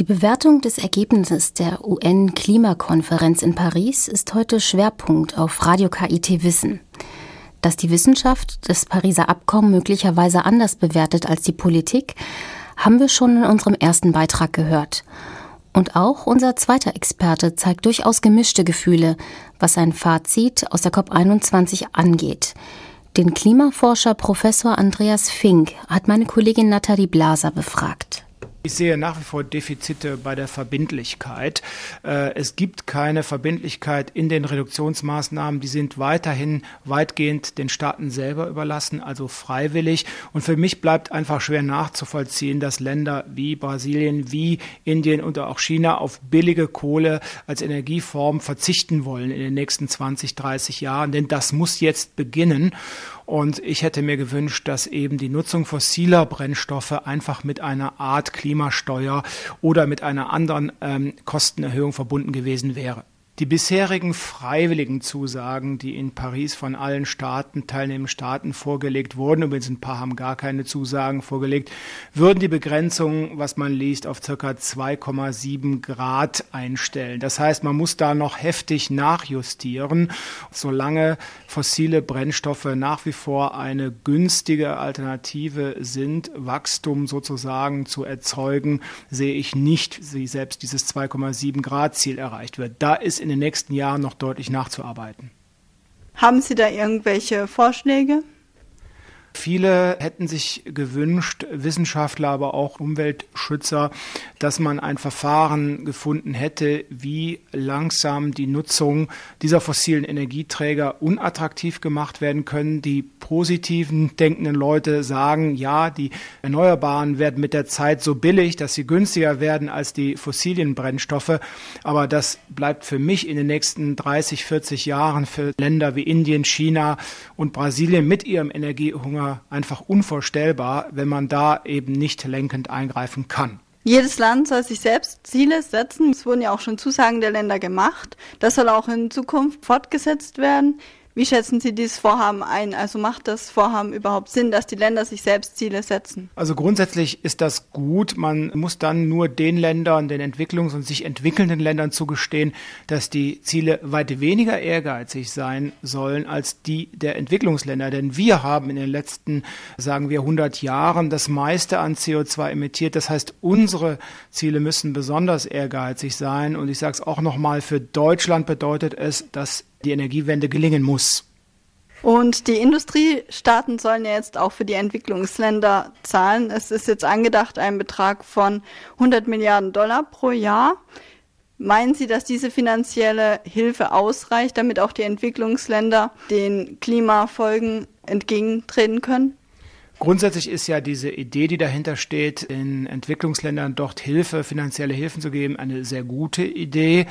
Die Bewertung des Ergebnisses der UN-Klimakonferenz in Paris ist heute Schwerpunkt auf Radio KIT Wissen. Dass die Wissenschaft das Pariser Abkommen möglicherweise anders bewertet als die Politik, haben wir schon in unserem ersten Beitrag gehört. Und auch unser zweiter Experte zeigt durchaus gemischte Gefühle, was sein Fazit aus der COP21 angeht. Den Klimaforscher Professor Andreas Fink hat meine Kollegin Nathalie Blaser befragt. Ich sehe nach wie vor Defizite bei der Verbindlichkeit. Äh, es gibt keine Verbindlichkeit in den Reduktionsmaßnahmen. Die sind weiterhin weitgehend den Staaten selber überlassen, also freiwillig. Und für mich bleibt einfach schwer nachzuvollziehen, dass Länder wie Brasilien, wie Indien und auch China auf billige Kohle als Energieform verzichten wollen in den nächsten 20, 30 Jahren. Denn das muss jetzt beginnen. Und ich hätte mir gewünscht, dass eben die Nutzung fossiler Brennstoffe einfach mit einer Art Klimasteuer oder mit einer anderen ähm, Kostenerhöhung verbunden gewesen wäre. Die bisherigen freiwilligen Zusagen, die in Paris von allen Staaten, teilnehmenden Staaten vorgelegt wurden, übrigens ein paar haben gar keine Zusagen vorgelegt, würden die Begrenzung, was man liest, auf circa 2,7 Grad einstellen. Das heißt, man muss da noch heftig nachjustieren, solange fossile Brennstoffe nach wie vor eine günstige Alternative sind, Wachstum sozusagen zu erzeugen, sehe ich nicht, wie selbst dieses 2,7 Grad Ziel erreicht wird. Da ist in den nächsten Jahren noch deutlich nachzuarbeiten. Haben Sie da irgendwelche Vorschläge? Viele hätten sich gewünscht, Wissenschaftler, aber auch Umweltschützer, dass man ein Verfahren gefunden hätte, wie langsam die Nutzung dieser fossilen Energieträger unattraktiv gemacht werden können. Die positiven denkenden Leute sagen, ja, die Erneuerbaren werden mit der Zeit so billig, dass sie günstiger werden als die fossilen Brennstoffe. Aber das bleibt für mich in den nächsten 30, 40 Jahren für Länder wie Indien, China und Brasilien mit ihrem Energiehunger Hunger einfach unvorstellbar, wenn man da eben nicht lenkend eingreifen kann. Jedes Land soll sich selbst Ziele setzen. Es wurden ja auch schon Zusagen der Länder gemacht. Das soll auch in Zukunft fortgesetzt werden. Wie schätzen Sie dieses Vorhaben ein? Also macht das Vorhaben überhaupt Sinn, dass die Länder sich selbst Ziele setzen? Also grundsätzlich ist das gut. Man muss dann nur den Ländern, den Entwicklungs- und sich entwickelnden Ländern zugestehen, dass die Ziele weit weniger ehrgeizig sein sollen als die der Entwicklungsländer. Denn wir haben in den letzten, sagen wir, 100 Jahren das meiste an CO2 emittiert. Das heißt, unsere Ziele müssen besonders ehrgeizig sein. Und ich sage es auch nochmal, für Deutschland bedeutet es, dass die Energiewende gelingen muss. Und die Industriestaaten sollen ja jetzt auch für die Entwicklungsländer zahlen. Es ist jetzt angedacht ein Betrag von 100 Milliarden Dollar pro Jahr. Meinen Sie, dass diese finanzielle Hilfe ausreicht, damit auch die Entwicklungsländer den Klimafolgen entgegentreten können? Grundsätzlich ist ja diese Idee, die dahinter steht, in Entwicklungsländern dort Hilfe, finanzielle Hilfen zu geben, eine sehr gute Idee.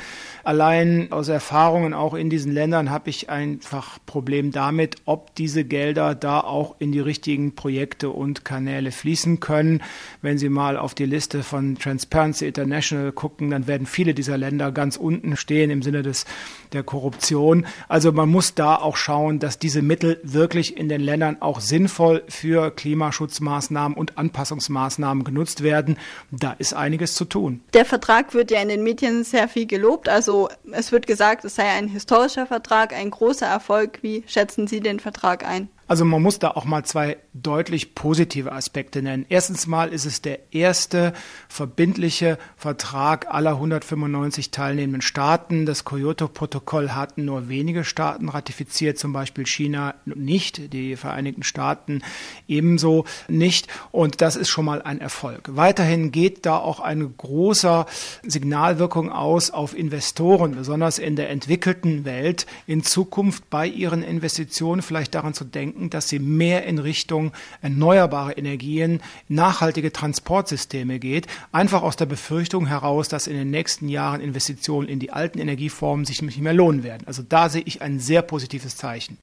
Allein aus Erfahrungen auch in diesen Ländern habe ich einfach Problem damit, ob diese Gelder da auch in die richtigen Projekte und Kanäle fließen können. Wenn Sie mal auf die Liste von Transparency International gucken, dann werden viele dieser Länder ganz unten stehen im Sinne des, der Korruption. Also man muss da auch schauen, dass diese Mittel wirklich in den Ländern auch sinnvoll für Klimaschutzmaßnahmen und Anpassungsmaßnahmen genutzt werden. Da ist einiges zu tun. Der Vertrag wird ja in den Medien sehr viel gelobt. Also es wird gesagt, es sei ein historischer Vertrag, ein großer Erfolg. Wie schätzen Sie den Vertrag ein? Also man muss da auch mal zwei deutlich positive Aspekte nennen. Erstens mal ist es der erste verbindliche Vertrag aller 195 teilnehmenden Staaten. Das Kyoto-Protokoll hatten nur wenige Staaten ratifiziert, zum Beispiel China nicht, die Vereinigten Staaten ebenso nicht. Und das ist schon mal ein Erfolg. Weiterhin geht da auch eine große Signalwirkung aus auf Investoren, besonders in der entwickelten Welt, in Zukunft bei ihren Investitionen vielleicht daran zu denken, denken, dass sie mehr in Richtung erneuerbare Energien, nachhaltige Transportsysteme geht, einfach aus der Befürchtung heraus, dass in den nächsten Jahren Investitionen in die alten Energieformen sich nicht mehr lohnen werden. Also da sehe ich ein sehr positives Zeichen.